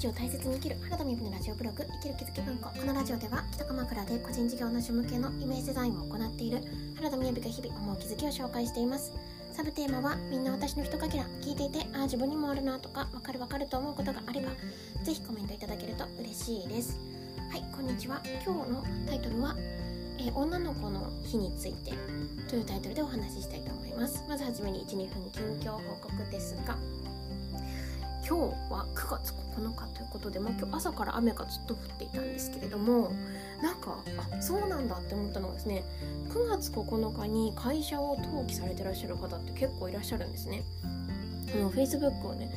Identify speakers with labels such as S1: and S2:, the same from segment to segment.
S1: 日を大切に生きる原田美由のラジオブログ生きる気づき文庫このラジオでは北鎌倉で個人事業主向けのイメージデザインを行っている原田美由が日々思う気づきを紹介していますサブテーマはみんな私の一かけら聞いていてああ自分にもあるなとかわかるわかると思うことがあればぜひコメントいただけると嬉しいですはいこんにちは今日のタイトルはえー、女の子の日についてというタイトルでお話ししたいと思いますまずはじめに12分近況報告ですが今日は9月9日ということで、まあ、今日朝から雨がずっと降っていたんですけれどもなんかあそうなんだって思ったのがですね9月9日に会社を登記されてらっしゃる方って結構いらっしゃるんですね。あの Facebook をね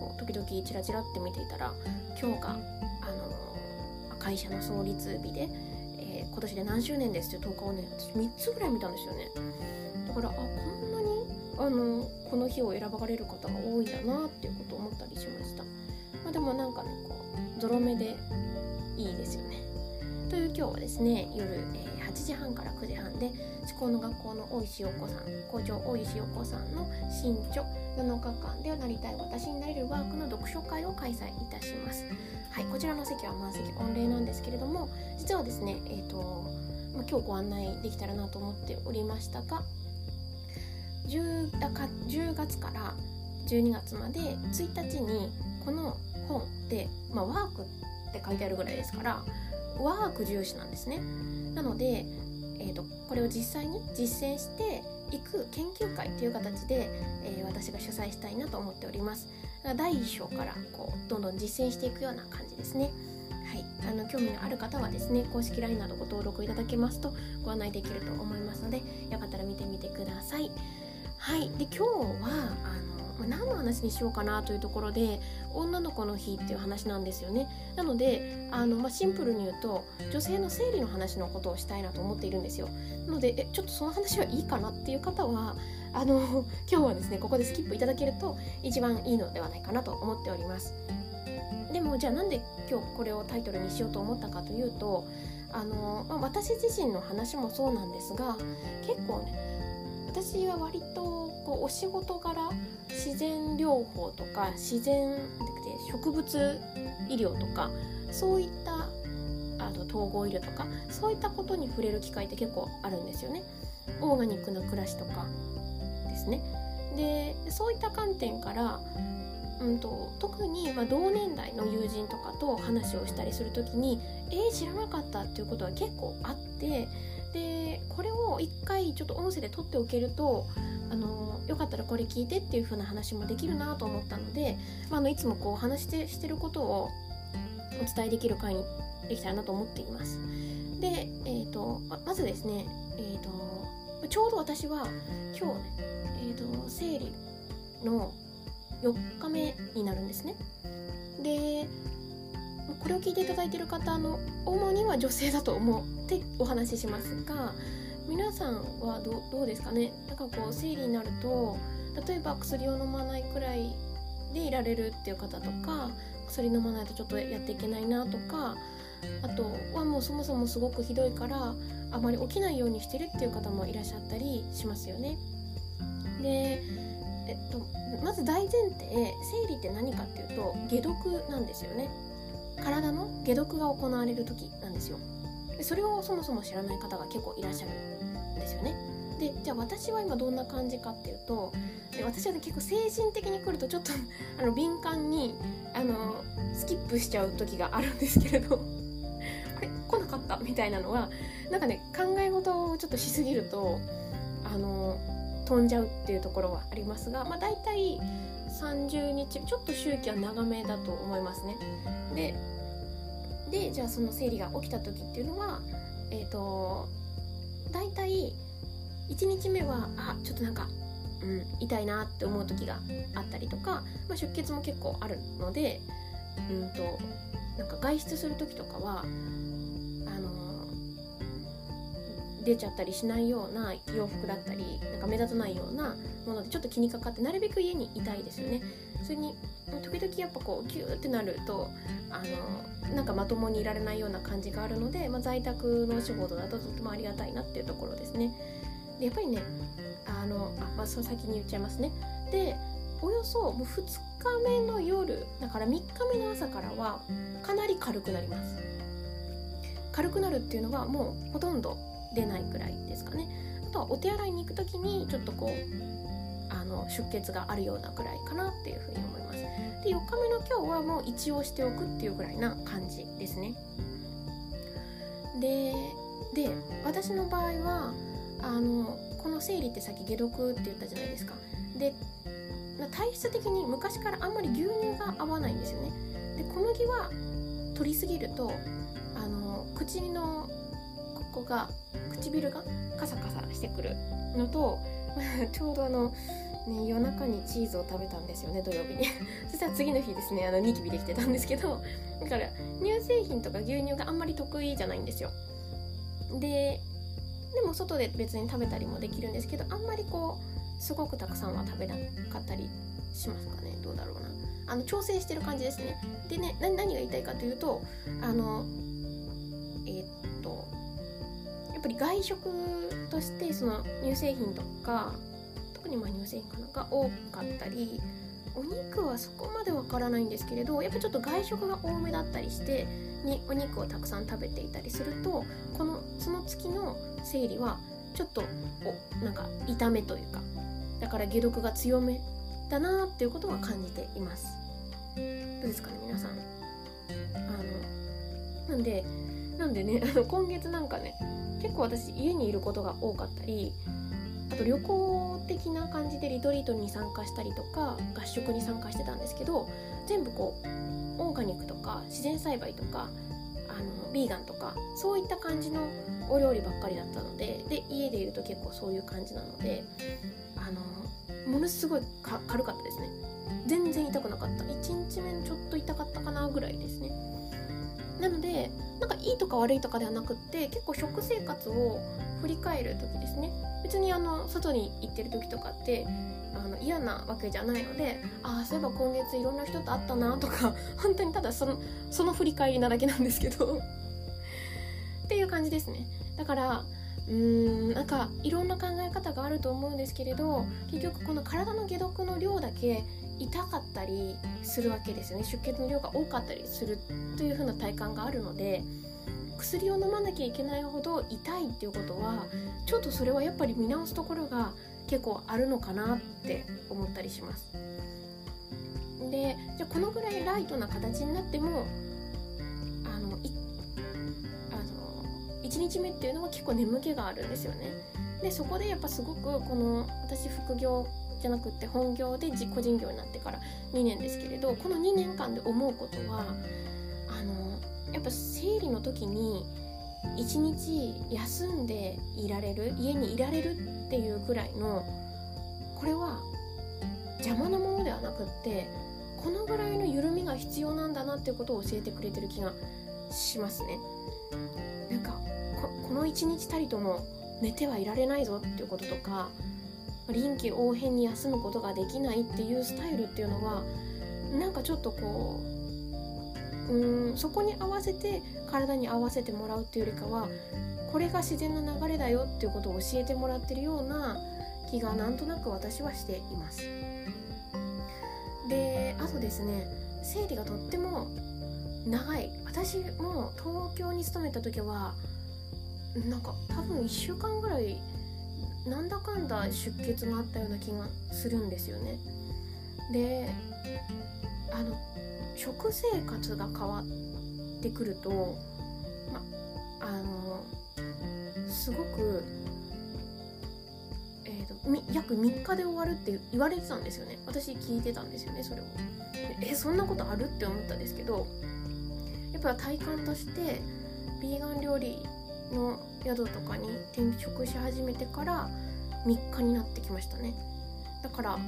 S1: こう時々チラチラって見ていたら今日が、あの会社の創立日で、えー、今年で何周年ですっていう投稿をね私3つぐらい見たんですよね。だからあこんあのこの日を選ばれる方が多いんだなっていうことを思ったりしました、まあ、でもなんかねこうゾロ目でいいですよね。という今日はですね夜、え、8時半から9時半で思考の学校の大石陽子さん校長大石陽子さんの新著7日間ではなりたい私になれるワークの読書会を開催いたします。はいこちらの席は満席御礼なんですけれども実はですねえっ、ー、とま、今日ご案内できたらなと思っておりましたが 10, 10月から12月まで1日にこの本で、まあ、ワークって書いてあるぐらいですからワーク重視なんですね。なので、えーと、これを実際に実践していく研究会という形で、えー、私が主催したいなと思っております。第1章からこうどんどん実践していくような感じですね。はい、あの興味のある方はですね公式 LINE などご登録いただけますとご案内できると思いますのでよかったら見てみてください。はい。で今日はあの何の話にしようかなというところで女の子の日っていう話なんですよね。なのであの、まあ、シンプルに言うと女性の生理の話のことをしたいなと思っているんですよ。なのでえちょっとその話はいいかなっていう方はあの今日はですねここでスキップいただけると一番いいのではないかなと思っております。でもじゃあなんで今日これをタイトルにしようと思ったかというとあの、まあ、私自身の話もそうなんですが結構ね私は割とこうお仕事柄自然療法とか自然植物医療とかそういったあの統合医療とかそういったことに触れる機会って結構あるんですよね。オーガニックな暮らしとかですね。でそういった観点から、うんと、特に、ま同年代の友人とかと話をしたりする時に「えー、知らなかった」っていうことは結構あってでこれを一回ちょっと音声で撮っておけるとあのよかったらこれ聞いてっていう風な話もできるなと思ったので、まあ、あのいつもこう話してしてることをお伝えできる回にできたらなと思っています。で、えーと、まずですね、えーと、ちょうど私は今日ね、えーと生理の4日目になるんですね。でこれを聞いていただいている方の主には女性だと思ってお話ししますが皆さんはどうですかね？なんかこう生理になると例えば薬を飲まないくらいでいられるっていう方とか薬飲まないとちょっとやっていけないなとかあとはもうそもそもすごくひどいからあまり起きないようにしてるっていう方もいらっしゃったりしますよね。で、えっと、まず大前提生理って何かっていうと解毒なんですよね。体の解毒が行われる時なんですよ。でそれをそもそも知らない方が結構いらっしゃるんですよね。でじゃあ私は今どんな感じかっていうとで私はね結構精神的に来るとちょっと あの敏感にあのスキップしちゃう時があるんですけれど。あれ来なかった？みたいなのはなんかね考え事をちょっとしすぎるとあの飛んじゃうっていうところはありますが、まあ、大体30日ちょっと周期は長めだと思いますね。ででじゃあその生理が起きた時っていうのはえっ、ー、と大体1日目はあちょっとなんか、うん、痛いなって思う時があったりとか、まあ、出血も結構あるのでうんとなんか外出する時とかは出ちゃったりしないような洋服だったりなんか目立たないようなものでちょっと気にかかってなるべく家にいたいですよね。それに時々やっぱこうキューってなるとあのなんかまともにいられないような感じがあるので、まあ、在宅のお仕事だととてもありがたいなっていうところですね。でやっぱりねあのあ、まあ、その先に言っちゃいますね。でおよそもう2日目の夜だから3日目の朝からはかなり軽くなります。軽くなるっていうのはもうほとんど出ないくらいですかね。あとはお手洗いに行く時にちょっとこうあの出血があるようなくらいかなっていうふうに思います。で4日目の今日はもう一応しておくっていうぐらいな感じですね。でで私の場合はあのこの生理ってさっき解毒って言ったじゃないですか。で体質的に昔からあんまり牛乳が合わないんですよね。で小麦は取りすぎるとあの口のこが唇がカサカサしてくるのと ちょうどあの、ね、夜中にチーズを食べたんですよね土曜日に。そしたら次の日ですねあのニキビできてたんですけどだから乳製品とか牛乳があんまり得意じゃないんですよ。ででも外で別に食べたりもできるんですけどあんまりこうすごくたくさんは食べなかったりしますかね。どうだろうな。あの調整してる感じですね。でね何が言いたいかというとあのえー、っとっぱり外食としてその乳製品とか特にまあ乳製品かなが多かったりお肉はそこまでわからないんですけれどやっぱちょっと外食が多めだったりしてにお肉をたくさん食べていたりするとこのその月の生理はちょっとおなんか痛めというかだから解毒が強めだなっていうことは感じています。どうですかね皆さん。あのなんでなんでね今月なんかね結構私家にいることが多かったりあと旅行的な感じでリトリートに参加したりとか合宿に参加してたんですけど全部こうオーガニックとか自然栽培とかあのビーガンとかそういった感じのお料理ばっかりだったのでで家でいると結構そういう感じなのであのものすごい軽かったですね。全然痛くなかった。1日目ちょっと痛かったかなぐらいです。なのでなんかいいとか悪いとかではなくって結構食生活を振り返る時ですね。別にあの外に行ってる時とかってあの嫌なわけじゃないのでああそういえば今月いろんな人と会ったなとか 本当にただそのその振り返りなだけなんですけど。っていう感じですね。だからうーんなんかいろんな考え方があると思うんですけれど結局この体の解毒の量だけ痛かったりするわけですよね。出血の量が多かったりするという風な体感があるので薬を飲まなきゃいけないほど痛いっていうことはちょっとそれはやっぱり見直すところが結構あるのかなって思ったりします。でじゃあこのぐらいライトな形になっても1日目っていうのは結構眠気があるんですよね。でそこでやっぱすごくこの私副業じゃなくて本業で個人業になってから2年ですけれどこの2年間で思うことはあのやっぱ生理の時に一日休んでいられる家にいられるっていうくらいのこれは邪魔なものではなくってこのぐらいの緩みが必要なんだなっていうことを教えてくれてる気がしますね。この一日たりとも寝てはいられないぞっていうこととか臨機応変に休むことができないっていうスタイルっていうのはなんかちょっとこううんそこに合わせて体に合わせてもらうっていうよりかはこれが自然な流れだよっていうことを教えてもらってるような気がなんとなく私はしています。であとですね生理がとっても長い。私も東京に勤めた時はなんか多分1週間ぐらいなんだかんだ出血があったような気がするんですよね。であの食生活が変わってくると、ま、あのすごく、えーと、約3日で終わるって言われてたんですよね。私聞いてたんですよねそれを。えそんなことある？って思ったんですけどやっぱ体感としてビーガン料理の宿とかに転職し始めてから3日になってきましたね。だから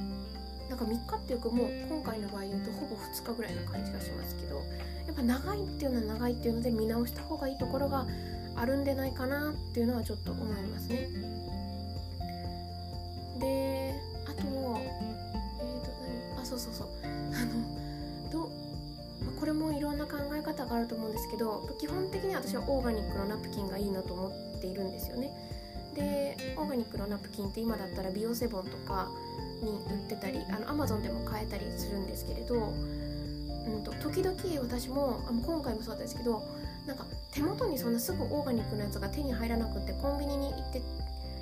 S1: なんか3日っていうかもう今回の場合言うとほぼ2日ぐらいな感じがしますけどやっぱ長いっていうのは長いっていうので見直した方がいいところがあるんでないかなっていうのはちょっと思いますね。であとえっ、ー、と何？あそうそうそう。あのどこれもいろんな考え方があると思うんですけど基本的に私はオーガニックのナプキンがいいなと思っているんですよね。でオーガニックのナプキンって今だったらビオセボンとかに売ってたりあの Amazon でも買えたりするんですけれど、うんと、時々私もあ今回もそうだったですけどなんか手元にそんなすぐオーガニックのやつが手に入らなくてコンビニに行って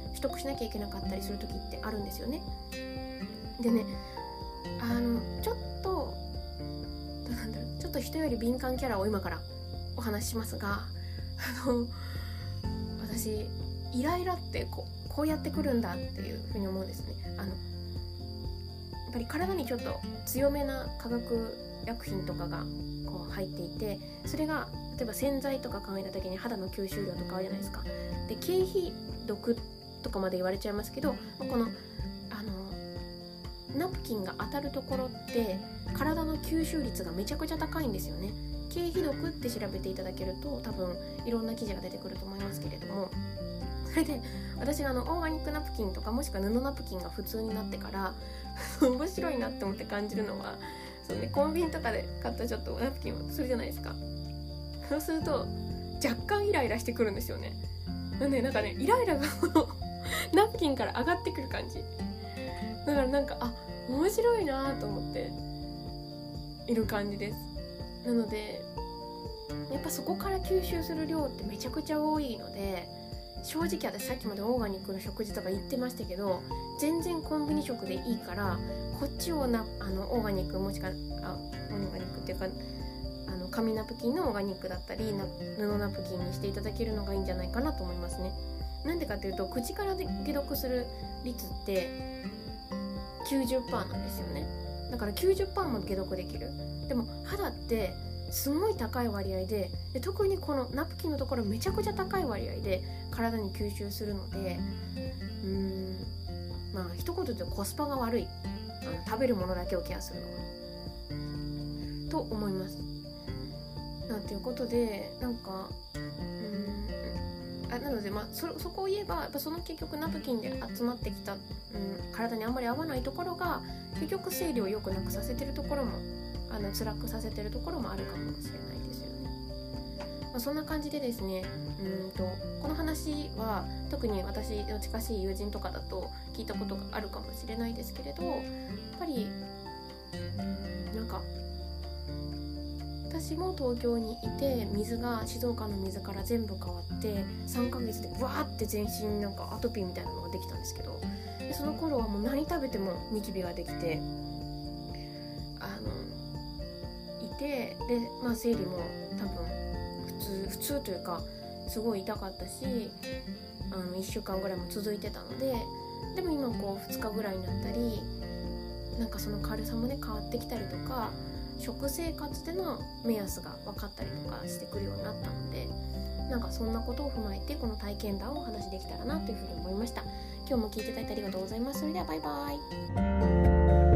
S1: 取得しなきゃいけなかったりする時ってあるんですよね。でねあのちょっっと人より敏感キャラを今からお話ししますがあの私イライラってこうこうやってくるんだっていうふうに思うんですね。あのやっぱり体にちょっと強めな化学薬品とかがこう入っていてそれが例えば洗剤とか考えた時に肌の吸収量とかあるじゃないですか。で経費毒とかまで言われちゃいますけどこのあのナプキンが当たるところって体の吸収率がめちゃくちゃ高いんですよね。経費毒って調べていただけると多分いろんな記事が出てくると思いますけれども。それで私があのオーガニックナプキンとかもしくは布ナプキンが普通になってから 面白いなって思って感じるのはそう、ね、コンビニとかで買ったちょっとナプキンをするじゃないですか。そうすると若干イライラしてくるんですよね。なんでなんかねイライラがこの ナプキンから上がってくる感じ。だからなんかあ面白いなと思っている感じですなのでやっぱそこから吸収する量ってめちゃくちゃ多いので正直私さっきまでオーガニックの食事とか言ってましたけど全然コンビニ食でいいからこっちをなあのオーガニックもしくはあオーガニックっていうかあの紙ナプキンのオーガニックだったり布ナプキンにしていただけるのがいいんじゃないかなと思いますね。なんでかっていうと口から解毒する率って90%なんですよね。だから90%も解毒できる。でも肌ってすごい高い割合でで特にこのナプキンのところめちゃくちゃ高い割合で体に吸収するのでうーんまあ一言でコスパが悪い。あの食べるものだけをケアするのはと思います。なんていうことでなんかうんあなのでまあそそこを言えばやっぱその結局ナプキンで集まってきた、うん、体にあんまり合わないところが結局生理を良くなくさせてるところもあの辛くさせてるところもあるかもしれないですよね。まあ、そんな感じでですねうんとこの話は特に私の近しい友人とかだと聞いたことがあるかもしれないですけれどやっぱりなんか私も東京にいて水が静岡の水から全部変わって3ヶ月でブワーって全身なんかアトピーみたいなのができたんですけどでその頃はもう何食べてもニキビができてあのいてで、まあ、生理も多分普通普通というかすごい痛かったしあの1週間ぐらいも続いてたのででも今こう2日ぐらいになったりなんかその軽さもね変わってきたりとか食生活での目安が分かったりとかしてくるようになったのでなんかそんなことを踏まえてこの体験談をお話しできたらなというふうに思いました。今日も聞いていただいてありがとうございます。それではバイバイ。